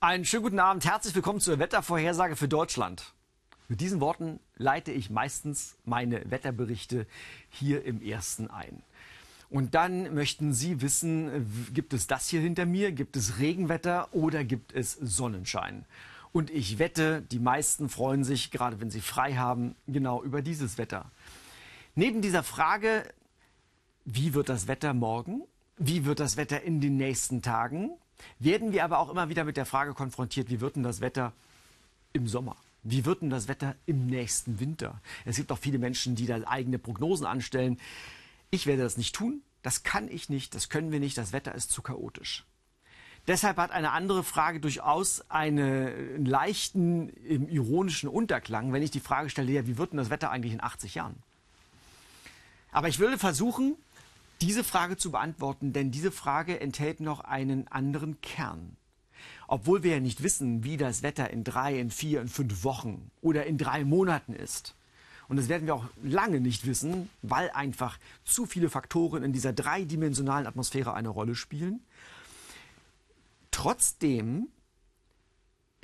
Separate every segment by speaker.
Speaker 1: Einen schönen guten Abend, herzlich willkommen zur Wettervorhersage für Deutschland. Mit diesen Worten leite ich meistens meine Wetterberichte hier im ersten ein. Und dann möchten Sie wissen, gibt es das hier hinter mir, gibt es Regenwetter oder gibt es Sonnenschein? Und ich wette, die meisten freuen sich, gerade wenn sie frei haben, genau über dieses Wetter. Neben dieser Frage, wie wird das Wetter morgen? Wie wird das Wetter in den nächsten Tagen? Werden wir aber auch immer wieder mit der Frage konfrontiert, wie wird denn das Wetter im Sommer? Wie wird denn das Wetter im nächsten Winter? Es gibt auch viele Menschen, die da eigene Prognosen anstellen. Ich werde das nicht tun. Das kann ich nicht. Das können wir nicht. Das Wetter ist zu chaotisch. Deshalb hat eine andere Frage durchaus einen leichten, ironischen Unterklang, wenn ich die Frage stelle, ja, wie wird denn das Wetter eigentlich in 80 Jahren? Aber ich würde versuchen, diese Frage zu beantworten, denn diese Frage enthält noch einen anderen Kern. Obwohl wir ja nicht wissen, wie das Wetter in drei, in vier, in fünf Wochen oder in drei Monaten ist. Und das werden wir auch lange nicht wissen, weil einfach zu viele Faktoren in dieser dreidimensionalen Atmosphäre eine Rolle spielen. Trotzdem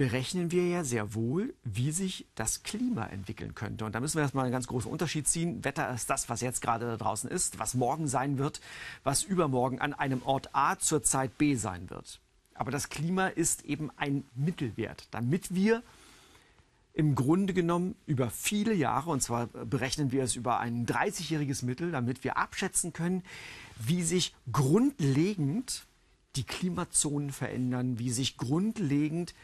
Speaker 1: berechnen wir ja sehr wohl, wie sich das Klima entwickeln könnte. Und da müssen wir erstmal einen ganz großen Unterschied ziehen. Wetter ist das, was jetzt gerade da draußen ist, was morgen sein wird, was übermorgen an einem Ort A zur Zeit B sein wird. Aber das Klima ist eben ein Mittelwert, damit wir im Grunde genommen über viele Jahre, und zwar berechnen wir es über ein 30-jähriges Mittel, damit wir abschätzen können, wie sich grundlegend die Klimazonen verändern, wie sich grundlegend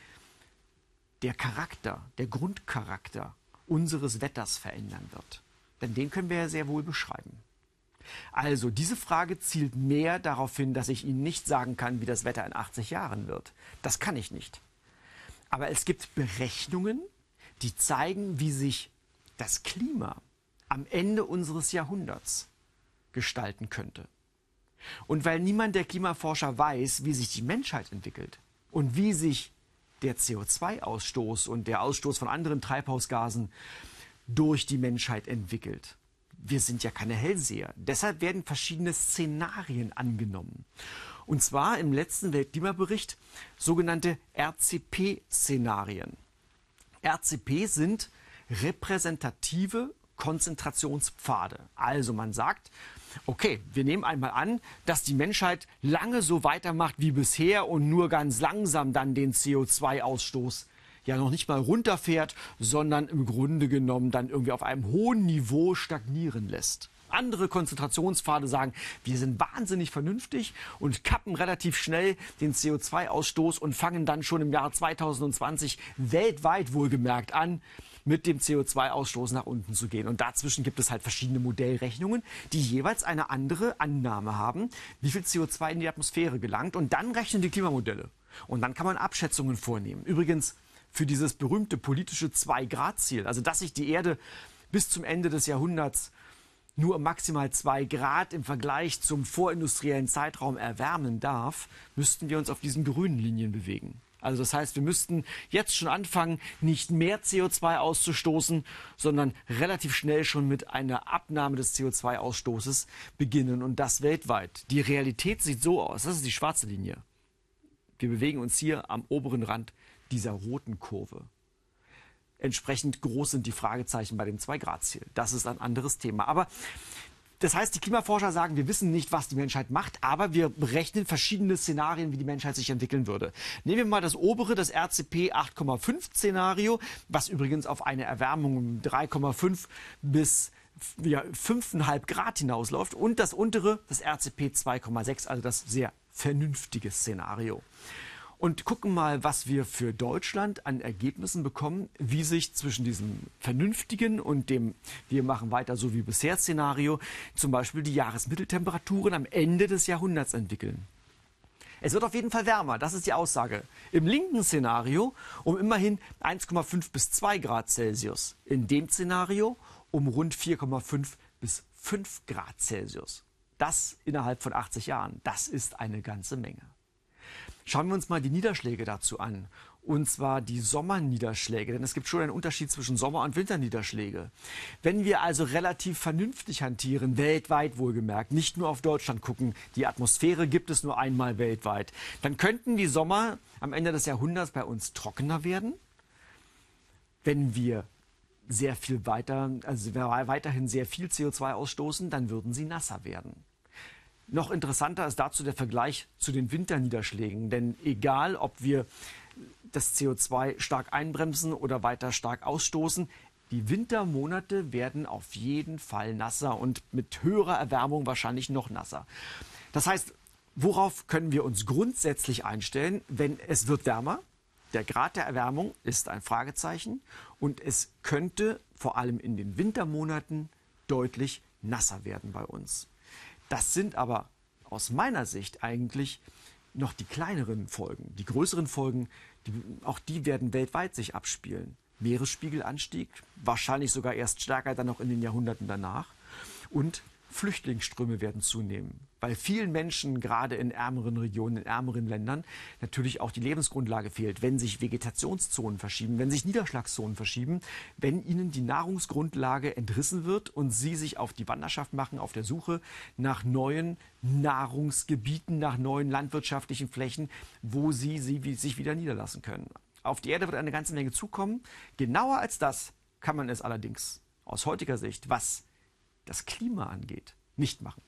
Speaker 1: der Charakter, der Grundcharakter unseres Wetters verändern wird. Denn den können wir ja sehr wohl beschreiben. Also, diese Frage zielt mehr darauf hin, dass ich Ihnen nicht sagen kann, wie das Wetter in 80 Jahren wird. Das kann ich nicht. Aber es gibt Berechnungen, die zeigen, wie sich das Klima am Ende unseres Jahrhunderts gestalten könnte. Und weil niemand der Klimaforscher weiß, wie sich die Menschheit entwickelt und wie sich der CO2-Ausstoß und der Ausstoß von anderen Treibhausgasen durch die Menschheit entwickelt. Wir sind ja keine Hellseher. Deshalb werden verschiedene Szenarien angenommen. Und zwar im letzten Weltklimabericht sogenannte RCP-Szenarien. RCP sind repräsentative Konzentrationspfade. Also man sagt, okay, wir nehmen einmal an, dass die Menschheit lange so weitermacht wie bisher und nur ganz langsam dann den CO2-Ausstoß ja noch nicht mal runterfährt, sondern im Grunde genommen dann irgendwie auf einem hohen Niveau stagnieren lässt. Andere Konzentrationspfade sagen, wir sind wahnsinnig vernünftig und kappen relativ schnell den CO2-Ausstoß und fangen dann schon im Jahr 2020 weltweit wohlgemerkt an, mit dem CO2-Ausstoß nach unten zu gehen. Und dazwischen gibt es halt verschiedene Modellrechnungen, die jeweils eine andere Annahme haben, wie viel CO2 in die Atmosphäre gelangt. Und dann rechnen die Klimamodelle. Und dann kann man Abschätzungen vornehmen. Übrigens für dieses berühmte politische 2-Grad-Ziel, also dass sich die Erde bis zum Ende des Jahrhunderts nur maximal zwei Grad im Vergleich zum vorindustriellen Zeitraum erwärmen darf, müssten wir uns auf diesen grünen Linien bewegen. Also das heißt, wir müssten jetzt schon anfangen, nicht mehr CO2 auszustoßen, sondern relativ schnell schon mit einer Abnahme des CO2-Ausstoßes beginnen und das weltweit. Die Realität sieht so aus, das ist die schwarze Linie. Wir bewegen uns hier am oberen Rand dieser roten Kurve. Entsprechend groß sind die Fragezeichen bei dem 2-Grad-Ziel. Das ist ein anderes Thema. Aber das heißt, die Klimaforscher sagen, wir wissen nicht, was die Menschheit macht, aber wir berechnen verschiedene Szenarien, wie die Menschheit sich entwickeln würde. Nehmen wir mal das obere, das RCP 8,5 Szenario, was übrigens auf eine Erwärmung um 3,5 bis ja, 5,5 Grad hinausläuft und das untere, das RCP 2,6, also das sehr vernünftige Szenario und gucken mal, was wir für Deutschland an Ergebnissen bekommen, wie sich zwischen diesem vernünftigen und dem wir machen weiter so wie bisher Szenario zum Beispiel die Jahresmitteltemperaturen am Ende des Jahrhunderts entwickeln. Es wird auf jeden Fall wärmer, das ist die Aussage. Im linken Szenario um immerhin 1,5 bis 2 Grad Celsius. In dem Szenario um rund 4,5 bis 5 Grad Celsius. Das innerhalb von 80 Jahren. Das ist eine ganze Menge. Schauen wir uns mal die Niederschläge dazu an. Und zwar die Sommerniederschläge, denn es gibt schon einen Unterschied zwischen Sommer- und Winterniederschläge. Wenn wir also relativ vernünftig hantieren, weltweit wohlgemerkt, nicht nur auf Deutschland gucken, die Atmosphäre gibt es nur einmal weltweit, dann könnten die Sommer am Ende des Jahrhunderts bei uns trockener werden, wenn wir sehr viel weiter, also weiterhin sehr viel CO2 ausstoßen, dann würden sie nasser werden. Noch interessanter ist dazu der Vergleich zu den Winterniederschlägen, denn egal, ob wir das CO2 stark einbremsen oder weiter stark ausstoßen, die Wintermonate werden auf jeden Fall nasser und mit höherer Erwärmung wahrscheinlich noch nasser. Das heißt, worauf können wir uns grundsätzlich einstellen, wenn es wird wärmer? Der Grad der Erwärmung ist ein Fragezeichen und es könnte vor allem in den Wintermonaten deutlich nasser werden bei uns. Das sind aber aus meiner Sicht eigentlich noch die kleineren Folgen. Die größeren Folgen, die, auch die werden weltweit sich abspielen. Meeresspiegelanstieg, wahrscheinlich sogar erst stärker dann noch in den Jahrhunderten danach. Und Flüchtlingsströme werden zunehmen, weil vielen Menschen, gerade in ärmeren Regionen, in ärmeren Ländern, natürlich auch die Lebensgrundlage fehlt, wenn sich Vegetationszonen verschieben, wenn sich Niederschlagszonen verschieben, wenn ihnen die Nahrungsgrundlage entrissen wird und sie sich auf die Wanderschaft machen, auf der Suche nach neuen Nahrungsgebieten, nach neuen landwirtschaftlichen Flächen, wo sie, sie sich wieder niederlassen können. Auf die Erde wird eine ganze Menge zukommen. Genauer als das kann man es allerdings aus heutiger Sicht, was das Klima angeht, nicht machen.